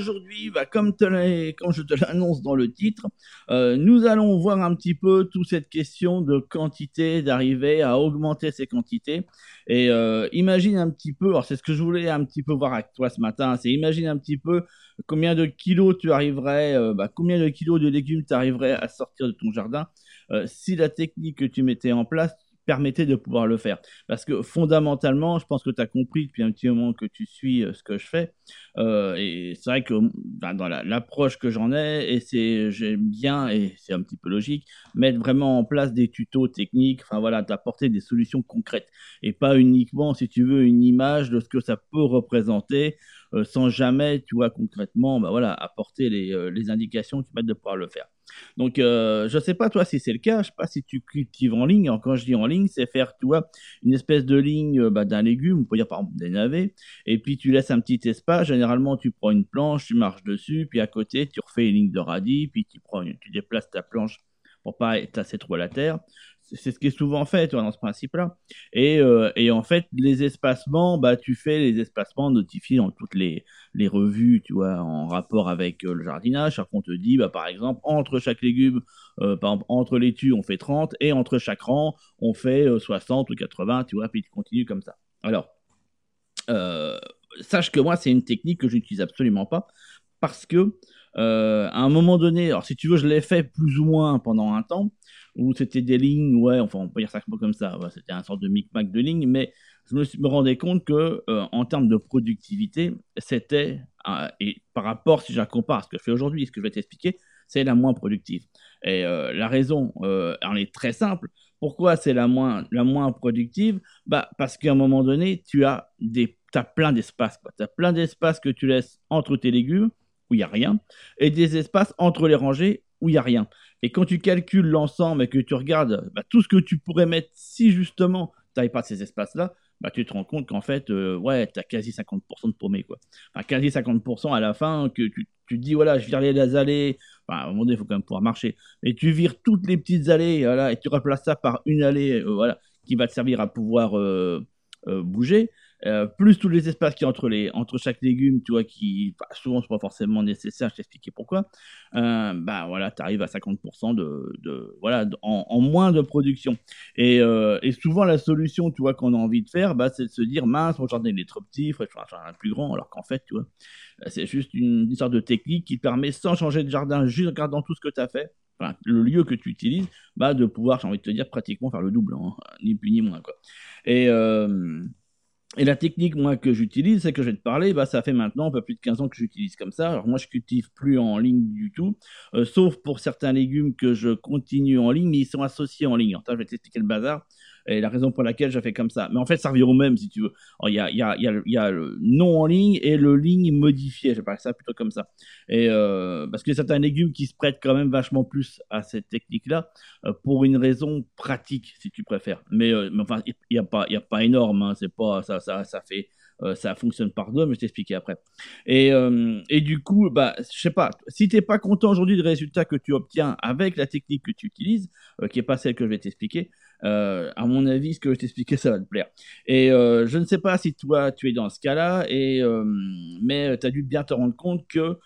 aujourd'hui, bah, comme, je te l'annonce dans le titre, euh, nous allons voir un petit peu toute cette question de quantité, d'arriver à augmenter ces quantités. Et euh, imagine un petit peu, alors c'est ce que je voulais un petit peu voir avec toi ce matin, c'est imagine un petit peu combien de kilos tu arriverais, euh, bah, combien de kilos de légumes tu arriverais à sortir de ton jardin si la technique que tu mettais en place permettait de pouvoir le faire. Parce que fondamentalement, je pense que tu as compris depuis un petit moment que tu suis euh, ce que je fais. Euh, et c'est vrai que dans l'approche que j'en ai, et c'est j'aime bien, et c'est un petit peu logique, mettre vraiment en place des tutos techniques, enfin voilà, d'apporter des solutions concrètes. Et pas uniquement, si tu veux, une image de ce que ça peut représenter, euh, sans jamais, tu vois, concrètement, ben voilà, apporter les, les indications qui permettent de pouvoir le faire. Donc, euh, je ne sais pas toi si c'est le cas, je ne sais pas si tu cultives en ligne. quand je dis en ligne, c'est faire, tu vois, une espèce de ligne euh, bah, d'un légume, on peut dire par exemple des navets, et puis tu laisses un petit espace. Généralement, tu prends une planche, tu marches dessus, puis à côté, tu refais une ligne de radis, puis tu, prends tu déplaces ta planche pour pas être assez trop la terre c'est ce qui est souvent fait tu vois, dans ce principe-là. Et, euh, et, en fait, les espacements, bah, tu fais les espacements notifiés dans toutes les, les revues, tu vois, en rapport avec euh, le jardinage. On te dit, bah, par exemple, entre chaque légume, euh, par exemple, entre laitues, on fait 30, et entre chaque rang, on fait 60 ou 80, tu vois, puis tu continues comme ça. Alors, sache que moi, c'est une technique que je n'utilise absolument pas, parce que à un moment donné, alors si tu veux, je l'ai fait plus ou moins pendant un temps, où c'était des lignes, ouais, enfin on peut dire ça comme ça, c'était un sorte de micmac de lignes, mais je me, rendais compte que euh, en termes de productivité, c'était, euh, et par rapport, si je ce que je fais aujourd'hui, ce que je vais t'expliquer, c'est la moins productive. Et euh, la raison, elle est très simple. Pourquoi c'est la moins, la moins productive? Bah, Parce qu'à un moment donné, tu as, des, as plein d'espace. Tu as plein d'espace que tu laisses entre tes légumes, où il n'y a rien, et des espaces entre les rangées où il n'y a rien. Et quand tu calcules l'ensemble et que tu regardes bah, tout ce que tu pourrais mettre si justement tu n'avais pas ces espaces-là, bah, tu te rends compte qu'en fait, euh, ouais, tu as quasi 50% de paumé. Quoi. Enfin, quasi 50% à la fin, que tu, tu dis, voilà, je vire les allées. Enfin, à un moment donné, il faut quand même pouvoir marcher. Mais tu vires toutes les petites allées, voilà, et tu remplaces ça par une allée, euh, voilà, qui va te servir à pouvoir euh, bouger. Euh, plus tous les espaces qui entre les entre chaque légume, tu vois, qui bah, souvent sont pas forcément nécessaires. Je t'expliquer pourquoi. Euh, bah voilà, tu arrives à 50% de, de voilà en, moins de production. Et, euh, et, souvent la solution, tu vois, qu'on a envie de faire, bah c'est de se dire mince, mon jardin il est trop petit, il faut faire un jardin plus grand. Alors qu'en fait, tu vois, c'est juste une, sorte de technique qui permet sans changer de jardin, juste en regardant tout ce que tu as fait. Le lieu que tu utilises, bah, de pouvoir, j'ai envie de te dire, pratiquement faire le double, hein, ni plus ni moins. Quoi. Et, euh, et la technique, moi, que j'utilise, c'est que je vais te parler, bah, ça fait maintenant un plus de 15 ans que j'utilise comme ça. Alors, moi, je cultive plus en ligne du tout, euh, sauf pour certains légumes que je continue en ligne, mais ils sont associés en ligne. Alors, je vais t'expliquer le bazar et la raison pour laquelle j'ai fait comme ça. Mais en fait, ça revient au même, si tu veux. Il y a, y, a, y, y a, le non en ligne et le ligne modifié. Je vais parler ça plutôt comme ça. Et euh, parce que certains légumes qui se prêtent quand même vachement plus à cette technique-là euh, pour une raison pratique, si tu préfères. Mais, euh, enfin, il n'y a pas, a pas énorme. Hein, c'est pas ça, ça, ça fait euh, ça fonctionne par deux, mais je t'expliquerai après. Et, et du coup, bah, je sais pas, si tu n'es pas content aujourd'hui du résultat que tu obtiens avec la technique que tu utilises, qui n'est pas celle que je vais t'expliquer, à mon avis, ce que je t'expliquer, ça va te plaire. Et je ne sais pas si toi, tu es dans ce cas-là, et, mais tu as dû bien te rendre compte que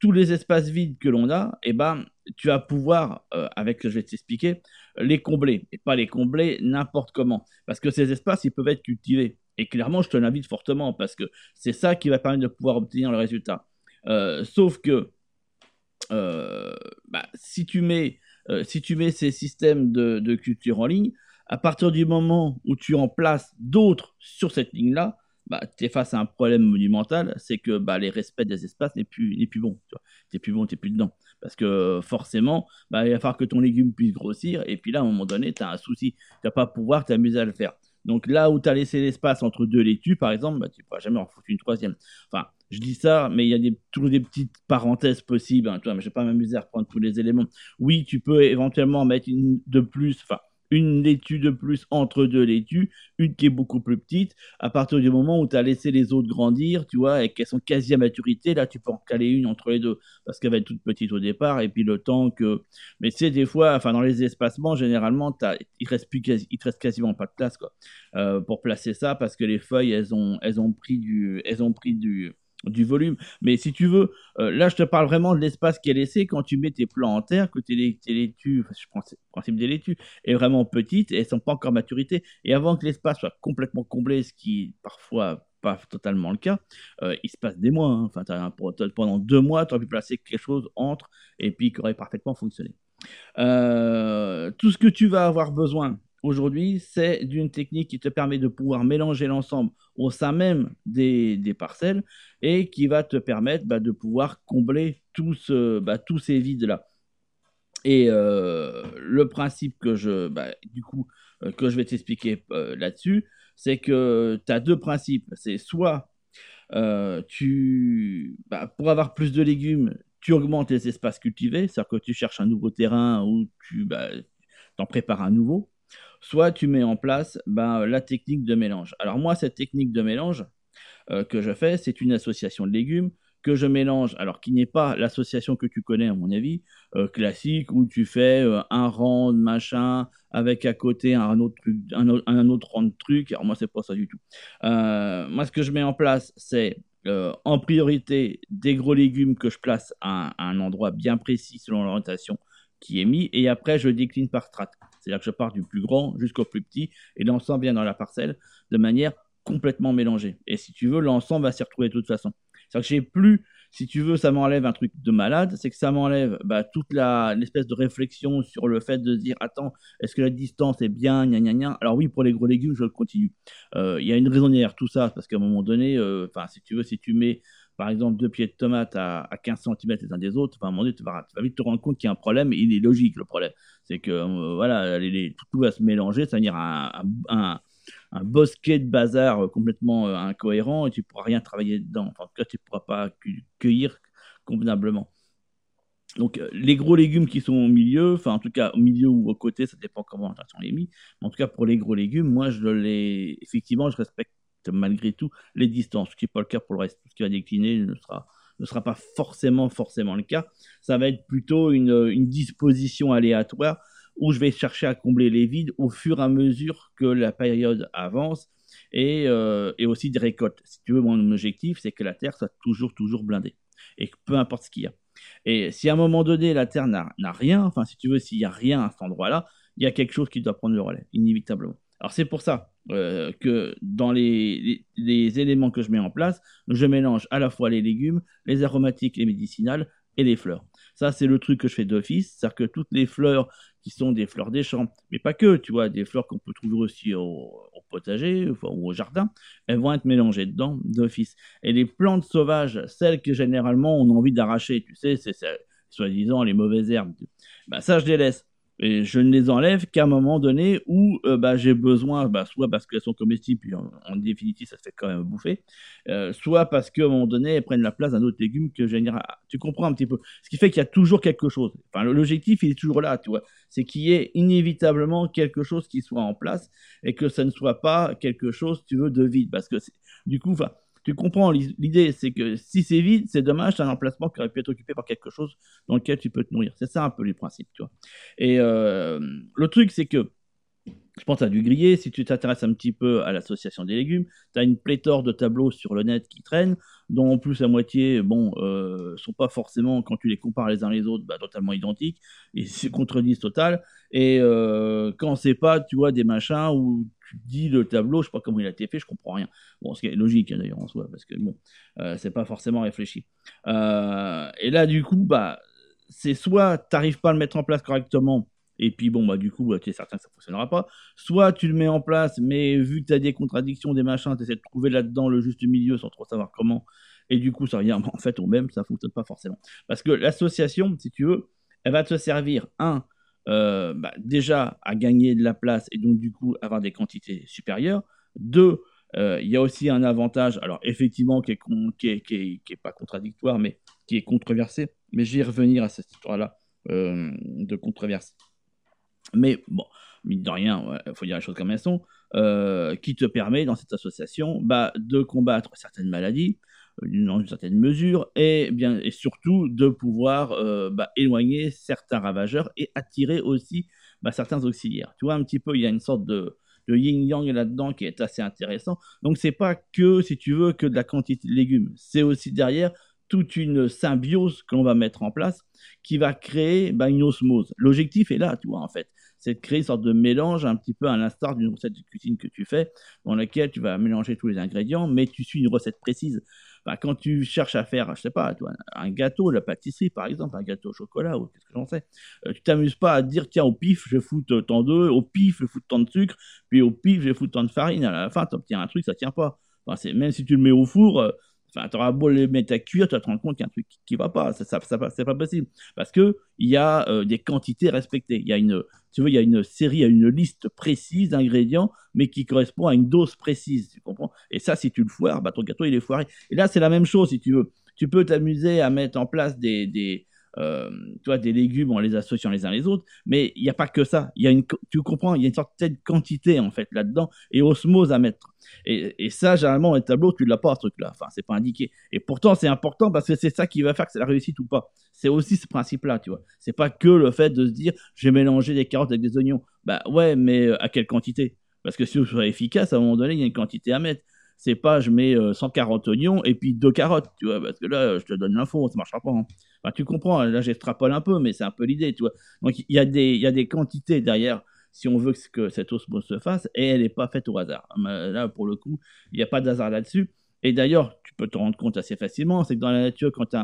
tous les espaces vides que l'on a, eh ben, tu vas pouvoir, avec ce que je vais t'expliquer, les combler. Et pas les combler n'importe comment. Parce que ces espaces, ils peuvent être cultivés. Et clairement, je te l'invite fortement parce que c'est ça qui va permettre de pouvoir obtenir le résultat. Euh, sauf que euh, bah, si, tu mets, euh, si tu mets ces systèmes de, culture en ligne, à partir du moment où tu en places d'autres sur cette ligne-là, bah, tu es face à un problème monumental, c'est que bah, les respects des espaces n'est plus, bon. Tu n'es plus bon, tu n'es plus dedans. Parce que forcément, bah, il va falloir que ton légume puisse grossir, et puis là, à un moment donné, tu as un souci. Tu vas pas pouvoir t'amuser à le faire. Donc là où tu as laissé l'espace entre deux laitues, par exemple, bah, tu ne pourras jamais en foutre une troisième. Enfin, je dis ça, mais il y a des, toujours des petites parenthèses possibles. Hein, mais je ne vais pas m'amuser à reprendre tous les éléments. Oui, tu peux éventuellement mettre une de plus, enfin, une laitue de plus entre deux laitues, une qui est beaucoup plus petite. À partir du moment où tu as laissé les autres grandir, tu vois, et qu'elles sont quasi à maturité, là, tu peux en caler une entre les deux, parce qu'elle va être toute petite au départ, et puis le temps que... Mais tu sais, des fois, enfin, dans les espacements, généralement, il reste te reste quasiment pas de place, quoi, euh, pour placer ça, parce que les feuilles, elles ont, elles ont pris du... Elles ont pris du du volume. Mais si tu veux, euh, là, je te parle vraiment de l'espace qui est laissé quand tu mets tes plants en terre, que tes, laitues, enfin, je prends le principe des laitues, est vraiment petite et elles sont pas encore maturité. Et avant que l'espace soit complètement comblé, ce qui parfois pas totalement le cas, euh, il se passe des mois. Hein. Enfin, pendant deux mois, tu aurais pu placer quelque chose entre et puis qui aurait parfaitement fonctionné. Euh, tout ce que tu vas avoir besoin aujourd'hui, c'est d'une technique qui te permet de pouvoir mélanger l'ensemble au sein même des, parcelles et qui va te permettre bah, de pouvoir combler bah, tous ces vides-là. Et euh, le principe que je, bah, du coup, euh, que je vais t'expliquer euh, là-dessus, c'est que tu as deux principes. C'est soit tu, pour avoir plus de légumes, tu augmentes les espaces cultivés, c'est-à-dire que tu cherches un nouveau terrain ou tu en prépares un nouveau soit tu mets en place ben, la technique de mélange. Alors moi, cette technique de mélange euh, que je fais, c'est une association de légumes que je mélange, alors qui n'est pas l'association que tu connais à mon avis, euh, classique, où tu fais euh, un rang de machin avec à côté un autre, truc, un, rang de trucs. Alors moi, c'est pas ça du tout. moi, ce que je mets en place, c'est en priorité des gros légumes que je place à un endroit bien précis selon l'orientation qui est mis, et après je décline par strat. C'est-à-dire que je pars du plus grand jusqu'au plus petit, et l'ensemble vient dans la parcelle de manière complètement mélangée. Et si tu veux, l'ensemble va s'y retrouver de toute façon. C'est-à-dire que j'ai plus, si tu veux, ça m'enlève un truc de malade, c'est que ça m'enlève bah, toute l'espèce de réflexion sur le fait de dire, attends, est-ce que la distance est bien, gna gna gna? Alors oui, pour les gros légumes, je continue. Euh, il y a une raison derrière tout ça, parce qu'à un moment donné, euh, si tu veux, si tu mets par exemple deux pieds de tomate à, 15 cm les uns des autres, à un moment donné, tu vas, vite te rendre compte qu'il y a un problème, et il est logique le problème. C'est que euh, voilà, tout, va se mélanger, venir un, un, bosquet de bazar complètement euh, incohérent, et tu ne pourras rien travailler dedans. en tout cas, tu ne pourras pas cueillir convenablement. Donc, euh, les gros légumes qui sont au milieu, enfin, en tout cas, au milieu ou au côté, ça dépend comment on les mis. En tout cas, pour les gros légumes, moi, je les, effectivement, je respecte malgré tout les distances, ce qui n'est pas le cas pour le reste. Tout ce qui va décliner ne sera, ne sera pas forcément, forcément le cas. Ça va être plutôt une, disposition aléatoire où je vais chercher à combler les vides au fur et à mesure que la période avance et, euh, et aussi des récoltes. Si tu veux, mon objectif, c'est que la terre soit toujours, toujours blindée. Et que peu importe ce qu'il y a. Et si à un moment donné, la terre n'a rien, enfin, si tu veux, s'il n'y a rien à cet endroit-là, il y a quelque chose qui doit prendre le relais, inévitablement. Alors c'est pour ça euh, que dans les, éléments que je mets en place, je mélange à la fois les légumes, les aromatiques, les médicinales et les fleurs. Ça, c'est le truc que je fais d'office, c'est-à-dire que toutes les fleurs qui sont des fleurs des champs, mais pas que, tu vois, des fleurs qu'on peut trouver aussi au, potager ou au jardin, elles vont être mélangées dedans d'office. Et les plantes sauvages, celles que généralement on a envie d'arracher, tu sais, c'est soi-disant les mauvaises herbes, bah, ça je les laisse. Et je ne les enlève qu'à un moment donné où euh, bah, j'ai besoin, bah, soit parce qu'elles sont comestibles, puis en, définitive, ça se fait quand même bouffer, euh, soit parce qu'à un moment donné, elles prennent la place d'un autre légume que j'ai. Tu comprends un petit peu Ce qui fait qu'il y a toujours quelque chose. Enfin, l'objectif, il est toujours là, tu vois. C'est qu'il y ait inévitablement quelque chose qui soit en place et que ça ne soit pas quelque chose, tu veux, de vide. Parce que du coup, enfin tu comprends l'idée, c'est que si c'est vide, c'est dommage, c'est un emplacement qui aurait pu être occupé par quelque chose dans lequel tu peux te nourrir. C'est ça un peu le principe, tu vois. Et euh, le truc, c'est que je pense à du grillé. Si tu t'intéresses un petit peu à l'association des légumes, tu as une pléthore de tableaux sur le net qui traînent, dont en plus la moitié, bon, euh, sont pas forcément, quand tu les compares les uns les autres, bah, totalement identiques, et se contredisent total. Et euh, quand c'est pas, tu vois, des machins où tu dis le tableau, je sais pas comment il a été fait, je comprends rien. Bon, ce qui est logique hein, d'ailleurs en soi, parce que bon, euh, c'est pas forcément réfléchi. Euh, et là, du coup, bah, c'est soit tu n'arrives pas à le mettre en place correctement, et puis bon, bah, du coup, bah, tu es certain que ça ne fonctionnera pas. Soit tu le mets en place, mais vu que tu as des contradictions, des machins, tu essaies de trouver là-dedans le juste milieu sans trop savoir comment. Et du coup, ça revient en fait au même, ça ne fonctionne pas forcément. Parce que l'association, si tu veux, elle va te servir, un, euh, bah, déjà à gagner de la place et donc du coup avoir des quantités supérieures. Deux, euh, il y a aussi un avantage, alors effectivement qui est, qui, est, qui, est, pas contradictoire, mais qui est controversé. Mais je vais revenir à cette histoire-là euh, de controverse. Mais bon, mine de rien, il faut dire les choses comme elles sont, qui te permet dans cette association bah, de combattre certaines maladies, dans une certaine mesure, et, bien, et surtout de pouvoir euh, bah, éloigner certains ravageurs et attirer aussi bah, certains auxiliaires. Tu vois, un petit peu, il y a une sorte de, yin-yang là-dedans qui est assez intéressant. Donc c'est pas que, si tu veux, que de la quantité de légumes. C'est aussi derrière toute une symbiose que l'on va mettre en place qui va créer bah, une osmose. L'objectif est là, tu vois, en fait. C'est de créer une sorte de mélange, un petit peu à l'instar d'une recette de cuisine que tu fais, dans laquelle tu vas mélanger tous les ingrédients, mais tu suis une recette précise. Bah, quand tu cherches à faire, je sais pas, toi, un gâteau, la pâtisserie par exemple, un gâteau au chocolat ou qu'est-ce que j'en sais, euh, tu t'amuses pas à dire tiens au pif je fous tant d'œufs, au pif je fous tant de sucre, puis au pif je fous tant de farine. À la fin tu obtiens un truc, ça tient pas. Même si tu le mets au four, euh, Enfin, tu auras beau les mettre à cuire, tu vas te rendre compte qu'il y a un truc qui, ne va pas. Ça, ça c'est pas possible. Parce que il y a euh, des quantités respectées. Il y a une, tu veux, il y a une série, il y a une liste précise d'ingrédients, mais qui correspond à une dose précise. Tu comprends? Et ça, si tu le foires, bah, ton gâteau, il est foiré. Et là, c'est la même chose, si tu veux. Tu peux t'amuser à mettre en place des, des, euh, toi, des légumes en les associant les uns les autres, mais il n'y a pas que ça. Il y a une, tu comprends, il y a une certaine quantité en fait là-dedans et osmose à mettre. Et, ça, généralement, un tableau, tu l'as pas ce truc-là. Enfin, c'est pas indiqué. Et pourtant, c'est important parce que c'est ça qui va faire que c'est la réussite ou pas. C'est aussi ce principe-là, tu vois. C'est pas que le fait de se dire, je vais mélanger des carottes avec des oignons. Bah ouais, mais euh, à quelle quantité? Parce que si vous soyez efficace, à un moment donné, il y a une quantité à mettre c'est pas je mets 140 euh, oignons et puis deux carottes, tu vois, parce que là, je te donne l'info, ça marchera pas. Hein. Enfin, tu comprends, là, j'extrapole un peu, mais c'est un peu l'idée, tu vois. Donc, il y, a des, y a des quantités derrière si on veut que, cette osmose se fasse, et elle n'est pas faite au hasard. Là, pour le coup, il n'y a pas d'hasard là-dessus. Et d'ailleurs, tu peux te rendre compte assez facilement, c'est que dans la nature, quand tu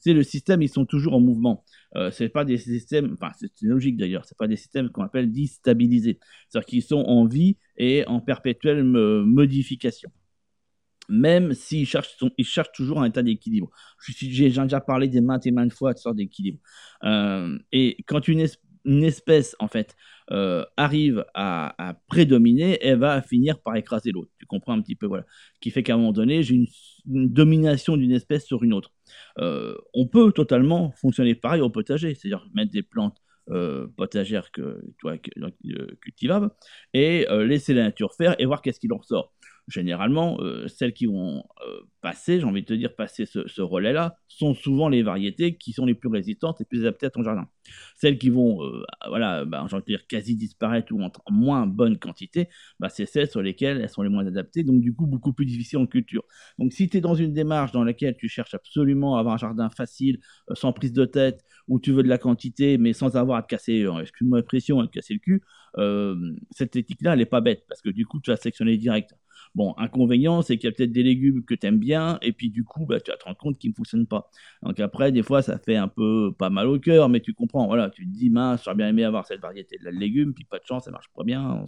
c'est le système, ils sont toujours en mouvement. Euh, c'est pas des systèmes, enfin c'est logique d'ailleurs, c'est pas des systèmes qu'on appelle déstabilisés, c'est-à-dire qu'ils sont en vie et en perpétuelle modification même s'ils cherchent, ils cherchent toujours un état d'équilibre. J'ai déjà parlé des maintes et maintes fois de sorte d'équilibre. Euh, et quand une, espèce, en fait, euh, arrive à, prédominer, elle va finir par écraser l'autre. Tu comprends un petit peu, voilà. Qui fait qu'à un moment donné, j'ai une, domination d'une espèce sur une autre. Euh, on peut totalement fonctionner pareil au potager, c'est-à-dire mettre des plantes potagères que, toi, cultivables et laisser la nature faire et voir qu'est-ce qu'il en ressort généralement, euh, celles qui vont euh, passer, j'ai envie de te dire, passer ce, relais-là, sont souvent les variétés qui sont les plus résistantes et plus adaptées à ton jardin. Celles qui vont, euh, voilà, bah, j'ai envie de dire, quasi disparaître ou en, moins bonne quantité, bah, c'est celles sur lesquelles elles sont les moins adaptées, donc du coup beaucoup plus difficiles en culture. Donc si tu es dans une démarche dans laquelle tu cherches absolument à avoir un jardin facile, sans prise de tête, où tu veux de la quantité, mais sans avoir à te casser, excuse-moi l'expression, à te casser le cul, cette éthique-là, elle n'est pas bête, parce que du coup, tu vas sectionner direct. Bon, inconvénient, c'est qu'il y a peut-être des légumes que tu aimes bien, et puis du coup, bah, tu vas te rendre compte qu'ils ne fonctionnent pas. Donc après, des fois, ça fait un peu pas mal au cœur, mais tu comprends, voilà, tu te dis, mince, j'aurais bien aimé avoir cette variété de légumes, puis pas de chance, ça marche pas bien.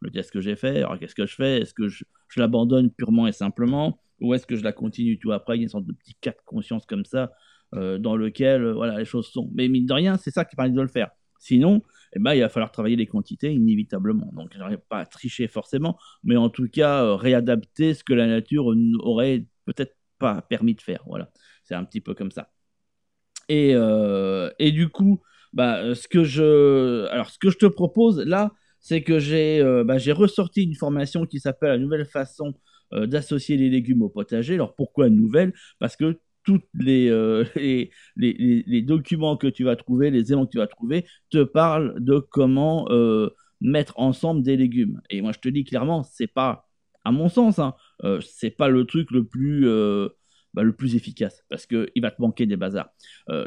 Le test que j'ai fait, alors qu'est-ce que je fais? Est-ce que je, l'abandonne purement et simplement, ou est-ce que je la continue Tu vois, après, il y a une sorte de petit cas de conscience comme ça, euh, dans lequel, euh, voilà, les choses sont. Mais mine de rien, c'est ça qui permet de le faire. Sinon, eh ben, il va falloir travailler les quantités inévitablement. Donc, pas tricher forcément, mais en tout cas, euh, réadapter ce que la nature n'aurait peut-être pas permis de faire. Voilà, c'est un petit peu comme ça. Et, et du coup, bah, ce que je, alors, ce que je te propose là, c'est que j'ai bah, ressorti une formation qui s'appelle La nouvelle façon d'associer les légumes au potager. Alors pourquoi nouvelle? Parce que tous euh, les, documents que tu vas trouver, les éléments que tu vas trouver, te parlent de comment euh, mettre ensemble des légumes. Et moi, je te dis clairement, c'est pas, à mon sens, hein, euh, c'est pas le truc le plus, bah, le plus efficace parce qu'il va te manquer des bazars.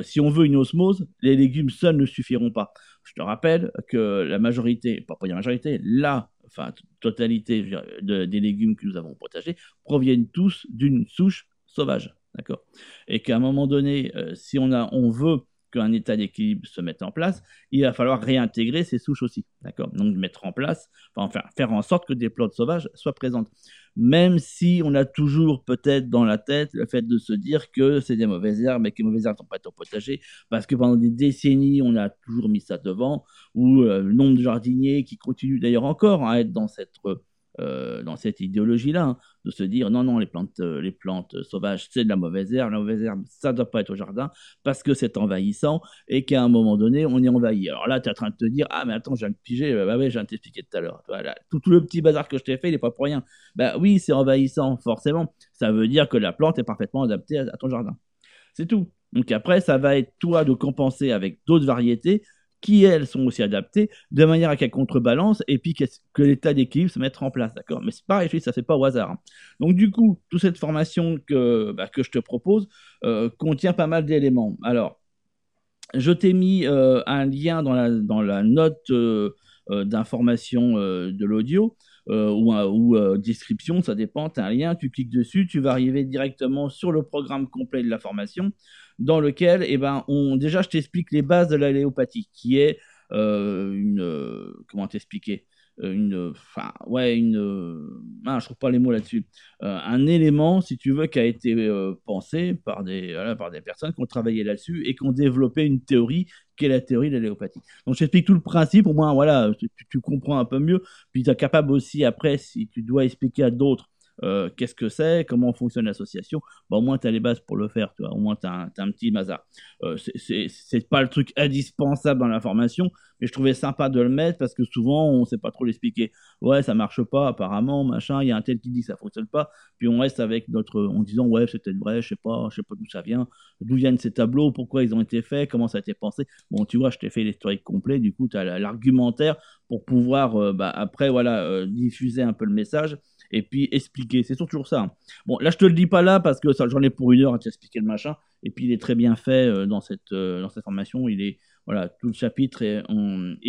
si on veut une osmose, les légumes seuls ne suffiront pas. Je te rappelle que la majorité, pas la majorité, la enfin, totalité des légumes que nous avons protégés proviennent tous d'une souche sauvage. D'accord Et qu'à un moment donné, euh, si on, a, on veut qu'un état d'équilibre se mette en place, il va falloir réintégrer ces souches aussi. D'accord Donc mettre en place, enfin faire en sorte que des plantes sauvages soient présentes. Même si on a toujours peut-être dans la tête le fait de se dire que c'est des mauvaises herbes et que les mauvaises herbes ne sont pas au potager, parce que pendant des décennies, on a toujours mis ça devant, ou euh, le nombre de jardiniers qui continuent d'ailleurs encore à être dans cette euh, dans cette idéologie-là, hein, de se dire non, non, les plantes, euh, les plantes sauvages, c'est de la mauvaise herbe, la mauvaise herbe, ça ne doit pas être au jardin parce que c'est envahissant et qu'à un moment donné, on est envahi. Alors là, tu es en train de te dire ah, mais attends, j'ai un piger, euh, bah ouais, j'ai t'expliquer tout à l'heure. Voilà. Tout, le petit bazar que je t'ai fait, il n'est pas pour rien. Bah oui, c'est envahissant, forcément. Ça veut dire que la plante est parfaitement adaptée à ton jardin. C'est tout. Donc après, ça va être toi de compenser avec d'autres variétés qui elles sont aussi adaptées, de manière à qu'elles contrebalancent et puis que l'état d'équilibre se mette en place, d'accord? Mais c'est pareil, ça fait pas au hasard. Hein. Donc du coup, toute cette formation que, bah, que je te propose euh, contient pas mal d'éléments. Alors, je t'ai mis euh, un lien dans la, dans la note euh, d'information de l'audio. Ou, ou description, ça dépend, tu as un lien, tu cliques dessus, tu vas arriver directement sur le programme complet de la formation dans lequel, eh ben, on, déjà, je t'explique les bases de l'alléopathie, qui est euh, une, euh, comment t'expliquer, euh, une, enfin, ouais, une, ah, je trouve pas les mots là-dessus, un élément, si tu veux, qui a été pensé par des, par des personnes qui ont travaillé là-dessus et qui ont développé une théorie qui est la théorie de l'alléopathie. Donc, je t'explique tout le principe, au moins, voilà, tu, tu comprends un peu mieux, puis tu es capable aussi, après, si tu dois expliquer à d'autres euh, qu'est-ce que c'est, comment fonctionne l'association, bah, au moins tu as les bases pour le faire, tu au moins tu as, un petit mazar. Euh, c'est pas le truc indispensable dans la formation, mais je trouvais sympa de le mettre parce que souvent on sait pas trop l'expliquer. Ouais, ça marche pas apparemment, machin, il y a un tel qui dit que ça fonctionne pas, puis on reste avec notre, en disant ouais, c'est peut-être vrai, je sais pas, je sais pas d'où ça vient, d'où viennent ces tableaux, pourquoi ils ont été faits, comment ça a été pensé. Bon, tu vois, je t'ai fait l'historique complet, du coup tu as l'argumentaire pour pouvoir euh, bah, après voilà diffuser un peu le message et puis expliquer. C'est toujours ça. Hein. Bon, là, je te le dis pas là parce que ça, j'en ai pour une heure à t'expliquer le machin. Et puis, il est très bien fait euh, dans, cette, euh, dans cette formation. Il est, voilà, tout le chapitre est,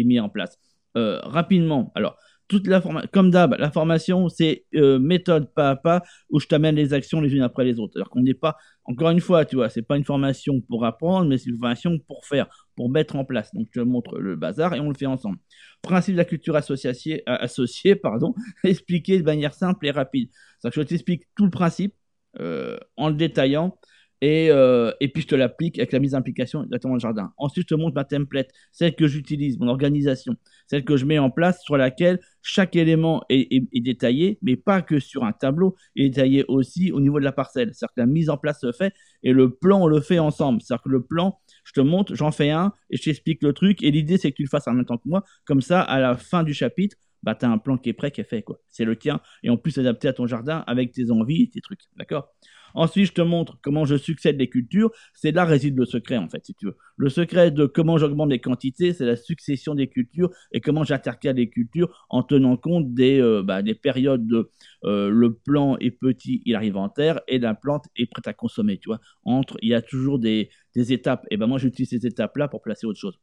mis en place. Euh, rapidement, alors, toute la comme d'hab, la formation, c'est euh, méthode pas à pas où je t'amène les actions les unes après les autres. Alors qu'on n'est pas, encore une fois, tu vois, c'est pas une formation pour apprendre, mais c'est une formation pour faire, pour mettre en place. Donc, je te montre le bazar et on le fait ensemble. Principe de la culture associée, euh, associée pardon, expliqué de manière simple et rapide. C'est que je t'explique tout le principe euh, en le détaillant et, euh, et, puis je te l'applique avec la mise en application directement dans jardin. Ensuite, je te montre ma template, celle que j'utilise, mon organisation, celle que je mets en place sur laquelle chaque élément est, détaillé, mais pas que sur un tableau, il est détaillé aussi au niveau de la parcelle. C'est-à-dire que la mise en place se fait et le plan, on le fait ensemble. C'est-à-dire que le plan, je te montre, j'en fais un et je t'explique le truc. Et l'idée, c'est que tu le fasses en même temps que moi. Comme ça, à la fin du chapitre, bah, tu as un plan qui est prêt, qui est fait. C'est le tien. Et en plus adapté à ton jardin avec tes envies et tes trucs. D'accord? Ensuite, je te montre comment je succède les cultures. C'est là réside le secret, en fait, si tu veux. Le secret de comment j'augmente les quantités, c'est la succession des cultures et comment j'intercale les cultures en tenant compte des, euh, bah, des périodes de euh, le plant est petit, il arrive en terre et la plante est prête à consommer, tu vois. Entre, il y a toujours des, des étapes. Et ben moi, j'utilise ces étapes-là pour placer autre chose.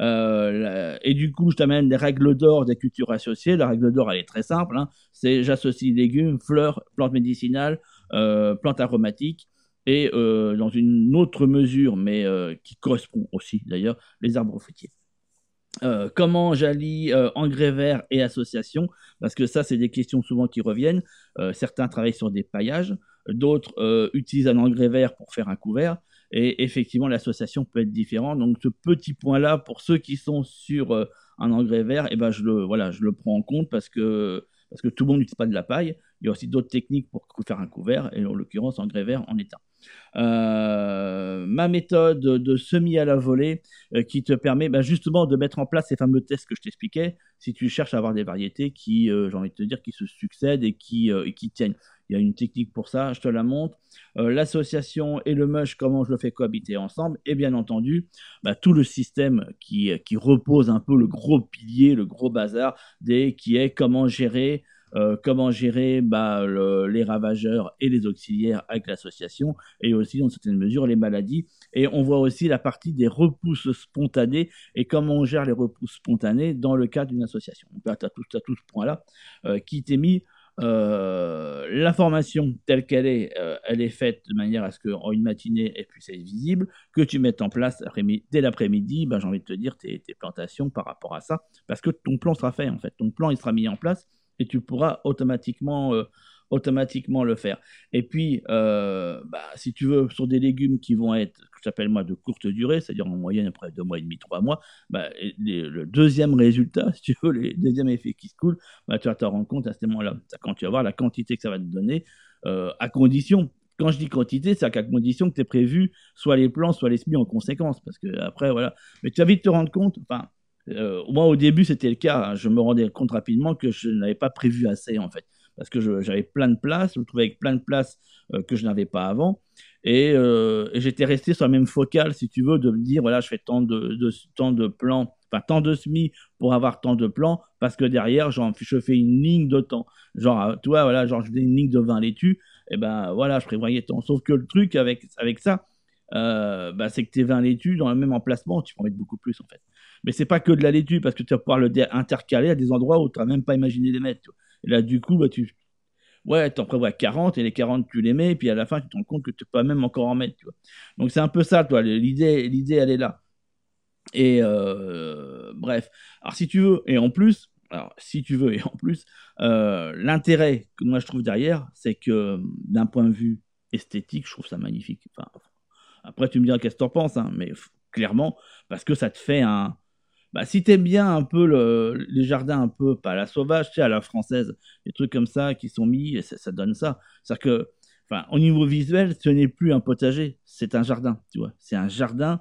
Euh, et du coup, je t'amène des règles d'or des cultures associées. La règle d'or, elle est très simple. Hein. C'est j'associe légumes, fleurs, plantes médicinales, plantes aromatiques et euh, dans une autre mesure, mais euh, qui correspond aussi d'ailleurs, les arbres fruitiers. comment j'allie engrais verts et association Parce que ça, c'est des questions souvent qui reviennent. certains travaillent sur des paillages, d'autres utilisent un engrais vert pour faire un couvert. Et effectivement, l'association peut être différente. Donc, ce petit point-là, pour ceux qui sont sur un engrais vert, eh ben, je, le, voilà, je le prends en compte parce que parce que tout le monde n'utilise pas de la paille. Il y a aussi d'autres techniques pour faire un couvert, et en l'occurrence, engrais vert en état. Euh, ma méthode de semis à la volée euh, qui te permet bah, justement de mettre en place ces fameux tests que je t'expliquais si tu cherches à avoir des variétés qui, euh, j'ai envie de te dire, qui se succèdent et qui, qui tiennent. Il y a une technique pour ça, je te la montre. L'association et le mush, comment je le fais cohabiter ensemble. Et bien entendu, bah, tout le système qui, qui repose un peu le gros pilier, le gros bazar, des, qui est comment gérer euh, comment gérer bah, les ravageurs et les auxiliaires avec l'association, et aussi dans certaines mesures les maladies. Et on voit aussi la partie des repousses spontanées et comment on gère les repousses spontanées dans le cadre d'une association. Donc là, tu as tout, ce point-là euh, qui t'est mis. Euh, l'information telle qu'elle est, elle est faite de manière à ce qu'en une matinée, elle puisse être visible, que tu mettes en place dès l'après-midi, ben, j'ai envie de te dire, tes, tes plantations par rapport à ça, parce que ton plan sera fait en fait, ton plan il sera mis en place, et tu pourras automatiquement, euh, automatiquement le faire. Et puis, euh, bah, si tu veux, sur des légumes qui vont être, que j'appelle moi, de courte durée, c'est-à-dire en moyenne après deux mois et demi, trois mois, bah, le deuxième résultat, si tu veux, le deuxième effet qui se coule, bah, tu vas te rendre compte à ce moment-là, quand tu vas voir la quantité que ça va te donner, euh, à condition quand je dis quantité, c'est à condition que tu aies prévu soit les plans, soit les semis en conséquence. Parce que après, voilà. Mais tu vas vite te rendre compte, enfin, euh, moi, au début, c'était le cas. Hein. Je me rendais compte rapidement que je n'avais pas prévu assez, en fait. Parce que j'avais plein de places, je me trouvais avec plein de places euh, que je n'avais pas avant. Euh, et, j'étais resté sur la même focale, si tu veux, de me dire, voilà, je fais tant de, tant de plans, enfin tant de SMI pour avoir tant de plans, parce que derrière, genre, je fais une ligne de temps. Genre, vois, voilà, genre, je fais une ligne de 20 laitues, et ben voilà, je prévoyais tant. Sauf que le truc avec, avec ça, bah, c'est que tes 20 laitues, dans le même emplacement, tu peux en mettre beaucoup plus, en fait. Mais c'est pas que de la laitue, parce que tu vas pouvoir le intercaler à des endroits où tu n'as même pas imaginé les mettre. Et là, du coup, bah, tu, ouais, t'en prévois 40 et les 40 tu les mets, et puis à la fin tu te rends compte que tu peux pas même encore en mettre. Donc c'est un peu ça, toi, l'idée, l'idée elle est là. Et euh, bref, alors si tu veux, et en plus, alors si tu veux, et en plus, euh, l'intérêt que moi je trouve derrière, c'est que d'un point de vue esthétique, je trouve ça magnifique. Après tu me diras qu'est-ce que t'en penses, hein, mais clairement, parce que ça te fait un, bah, si t'aimes bien un peu le, les jardins un peu, pas à la sauvage, tu sais, à la française, des trucs comme ça qui sont mis, ça, donne ça. C'est-à-dire que, enfin, au niveau visuel, ce n'est plus un potager, c'est un jardin, tu vois. C'est un jardin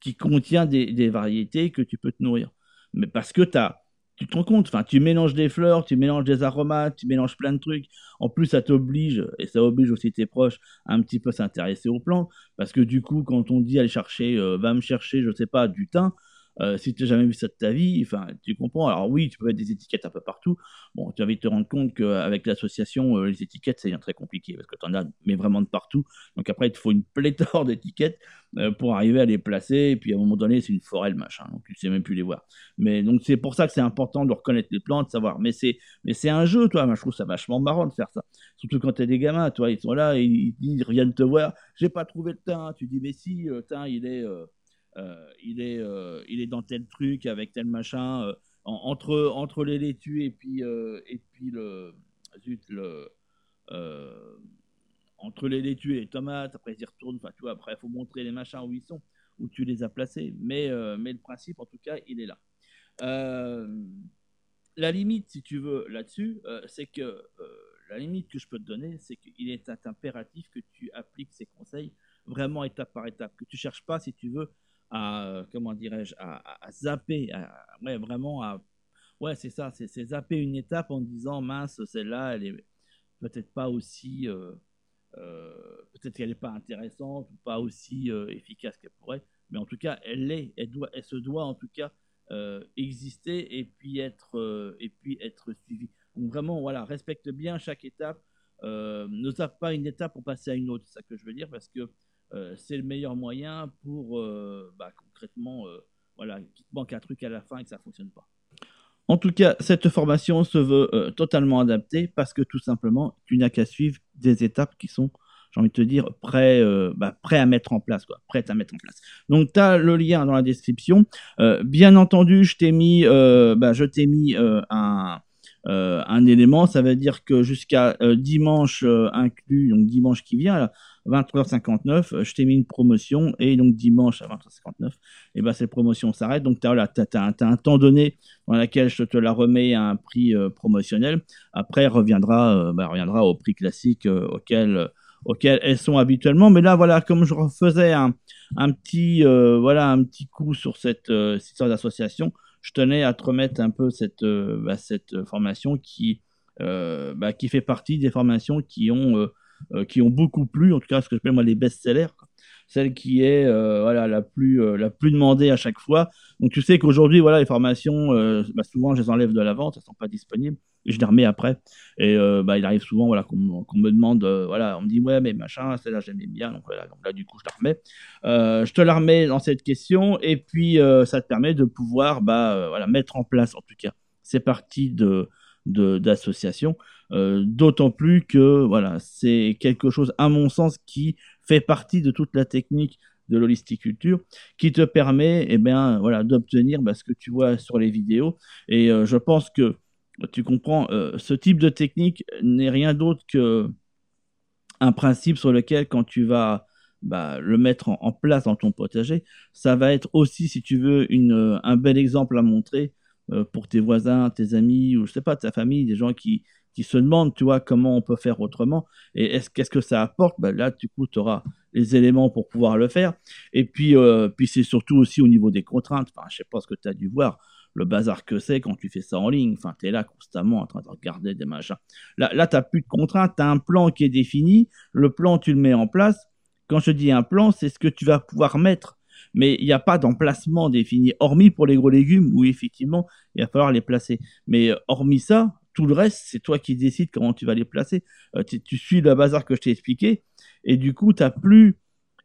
qui contient des, variétés que tu peux te nourrir. Mais parce que as, tu te rends compte, enfin, tu mélanges des fleurs, tu mélanges des aromates, tu mélanges plein de trucs. En plus, ça t'oblige, et ça oblige aussi tes proches, à un petit peu s'intéresser aux plantes. Parce que du coup, quand on dit aller chercher, euh, va me chercher, je sais pas, du thym, euh, si tu n'as jamais vu ça de ta vie, enfin, tu comprends. Alors oui, tu peux mettre des étiquettes un peu partout. Bon, tu vas vite te rendre compte qu'avec l'association, euh, les étiquettes, c'est très compliqué parce que tu en as, mais vraiment de partout. Donc après, il te faut une pléthore d'étiquettes euh, pour arriver à les placer. Et puis à un moment donné, c'est une forêt, le machin. Donc tu sais même plus les voir. Mais donc c'est pour ça que c'est important de reconnaître les plantes, de savoir. Mais c'est, mais c'est un jeu, toi. Moi, je trouve ça vachement marrant de faire ça. Surtout quand tu as des gamins, toi, ils sont là, et ils, ils, reviennent te voir. J'ai pas trouvé le teint. Tu dis, mais si, le teint, il est. Euh, il, est, euh, il est dans tel truc avec tel machin. Euh, entre, entre les laitues et puis, et puis le. Zut, le entre les laitues et les tomates, après ils retournent, enfin tu vois, après il faut montrer les machins où ils sont, où tu les as placés, mais, mais le principe en tout cas, il est là. la limite, si tu veux, là-dessus, c'est que la limite que je peux te donner, c'est qu'il est impératif que tu appliques ces conseils vraiment étape par étape, que tu cherches pas, si tu veux, à comment dirais-je à, zapper ouais vraiment à ouais c'est ça c'est zapper une étape en disant mince celle-là elle est peut-être pas aussi euh, euh, peut-être qu'elle n'est pas intéressante ou pas aussi euh, efficace qu'elle pourrait mais en tout cas elle est elle doit elle se doit en tout cas exister et puis être et puis être suivie. Donc vraiment voilà respecte bien chaque étape ne zappe pas une étape pour passer à une autre c'est ça que je veux dire parce que euh, c'est le meilleur moyen pour euh, bah, concrètement, euh, voilà, qu'il manque un truc à la fin et que ça ne fonctionne pas. En tout cas, cette formation se veut totalement adaptée parce que tout simplement, tu n'as qu'à suivre des étapes qui sont, j'ai envie de te dire, prêts, bah, à mettre en place, prêtes à mettre en place. Donc, tu as le lien dans la description. bien entendu, je t'ai mis, bah, je t'ai mis un, un élément, ça veut dire que jusqu'à dimanche inclus, donc dimanche qui vient, 23h59, euh, je t'ai mis une promotion et donc dimanche à 23h59, et ben cette promotion s'arrête. Donc tu as, un temps donné dans lequel je te la remets à un prix euh, promotionnel. Après, reviendra, euh, bah, reviendra au prix classique auquel, auquel elles sont habituellement. Mais là, voilà, comme je refaisais un, un petit, voilà, un petit coup sur cette, histoire d'association, je tenais à te remettre un peu cette, bah, cette formation qui, bah, qui fait partie des formations qui ont euh, qui ont beaucoup plu, en tout cas ce que j'appelle moi les best-sellers, celle qui est euh, voilà la plus euh, la plus demandée à chaque fois. Donc tu sais qu'aujourd'hui voilà les formations, bah, souvent je les enlève de la vente, elles sont pas disponibles je les remets après. Et bah, il arrive souvent voilà qu'on me demande voilà on me dit ouais mais machin celle-là j'aimais bien donc voilà donc là du coup je la remets. je te la remets dans cette question et puis ça te permet de pouvoir bah voilà mettre en place en tout cas c'est parti de d'association. Euh, d'autant plus que voilà, c'est quelque chose, à mon sens, qui fait partie de toute la technique de l'holisticulture, qui te permet eh voilà, d'obtenir bah, ce que tu vois sur les vidéos. Et euh, je pense que tu comprends, euh, ce type de technique n'est rien d'autre que un principe sur lequel, quand tu vas bah, le mettre en, place dans ton potager, ça va être aussi, si tu veux, une, un bel exemple à montrer pour tes voisins, tes amis, ou je sais pas, ta famille, des gens qui, qui se demandent, tu vois, comment on peut faire autrement et est-ce qu'est-ce que ça apporte? Ben Là, du coup, tu auras les éléments pour pouvoir le faire. Et puis, euh, puis c'est surtout aussi au niveau des contraintes. Enfin, je sais pas ce que tu as dû voir, le bazar que c'est quand tu fais ça en ligne. Enfin, tu es là constamment en train de regarder des machins. Là, là tu n'as plus de contraintes, tu as un plan qui est défini. Le plan, tu le mets en place. Quand je dis un plan, c'est ce que tu vas pouvoir mettre mais il n'y a pas d'emplacement défini, hormis pour les gros légumes, où effectivement, il va falloir les placer. Mais hormis ça, tout le reste, c'est toi qui décides comment tu vas les placer. tu, tu, suis le bazar que je t'ai expliqué, et du coup, tu n'as plus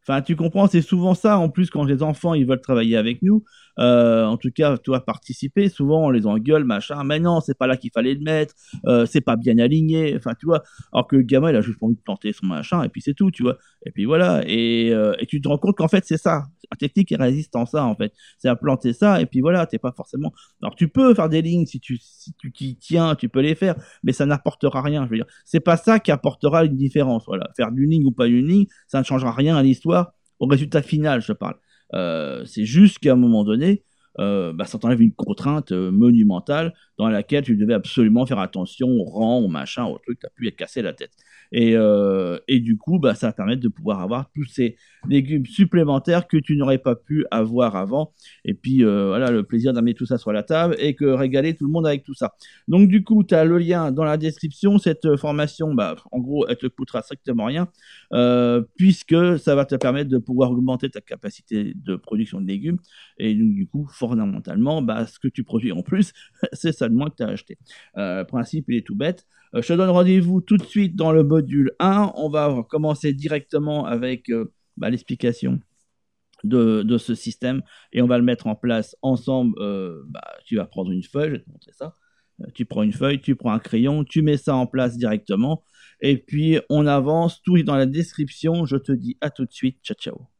Enfin, tu comprends, c'est souvent ça. En plus, quand les enfants ils veulent travailler avec nous, euh, en tout cas, vas participer. Souvent, on les engueule, machin. Mais non, c'est pas là qu'il fallait le mettre. Euh, c'est pas bien aligné. Enfin, tu vois. Alors que le gamin, il a juste envie de planter son machin, et puis c'est tout, tu vois. Et puis voilà. Et, euh, et tu te rends compte qu'en fait, c'est ça. La technique est résistant ça, en fait. C'est à planter ça, et puis voilà. T'es pas forcément. Alors, tu peux faire des lignes si tu si tu tiens, tu peux les faire, mais ça n'apportera rien. Je veux dire, c'est pas ça qui apportera une différence. Voilà, faire du ligne ou pas une ligne, ça ne changera rien à l'histoire au résultat final, je parle. Euh, c'est juste qu'à un moment donné, euh, bah, ça t'enlève une contrainte euh, monumentale dans laquelle tu devais absolument faire attention au rang, au machin, au truc, tu n'as plus à casser la tête. Et, euh, et du coup, bah, ça va permettre de pouvoir avoir tous ces légumes supplémentaires que tu n'aurais pas pu avoir avant. Et puis, euh, voilà, le plaisir d'amener tout ça sur la table et que régaler tout le monde avec tout ça. Donc, du coup, tu as le lien dans la description. Cette formation, bah, en gros, elle te coûtera strictement rien euh, puisque ça va te permettre de pouvoir augmenter ta capacité de production de légumes. Et donc, du coup, fondamentalement, bah, ce que tu produis en plus, c'est seulement que tu as acheté. le principe, il est tout bête. je te donne rendez-vous tout de suite dans le module 1, on va commencer directement avec euh, bah, l'explication de, ce système et on va le mettre en place ensemble. Euh, bah, tu vas prendre une feuille, je vais te montrer ça. Euh, tu prends une feuille, tu prends un crayon, tu mets ça en place directement et puis on avance. Tout est dans la description. Je te dis à tout de suite. Ciao, ciao.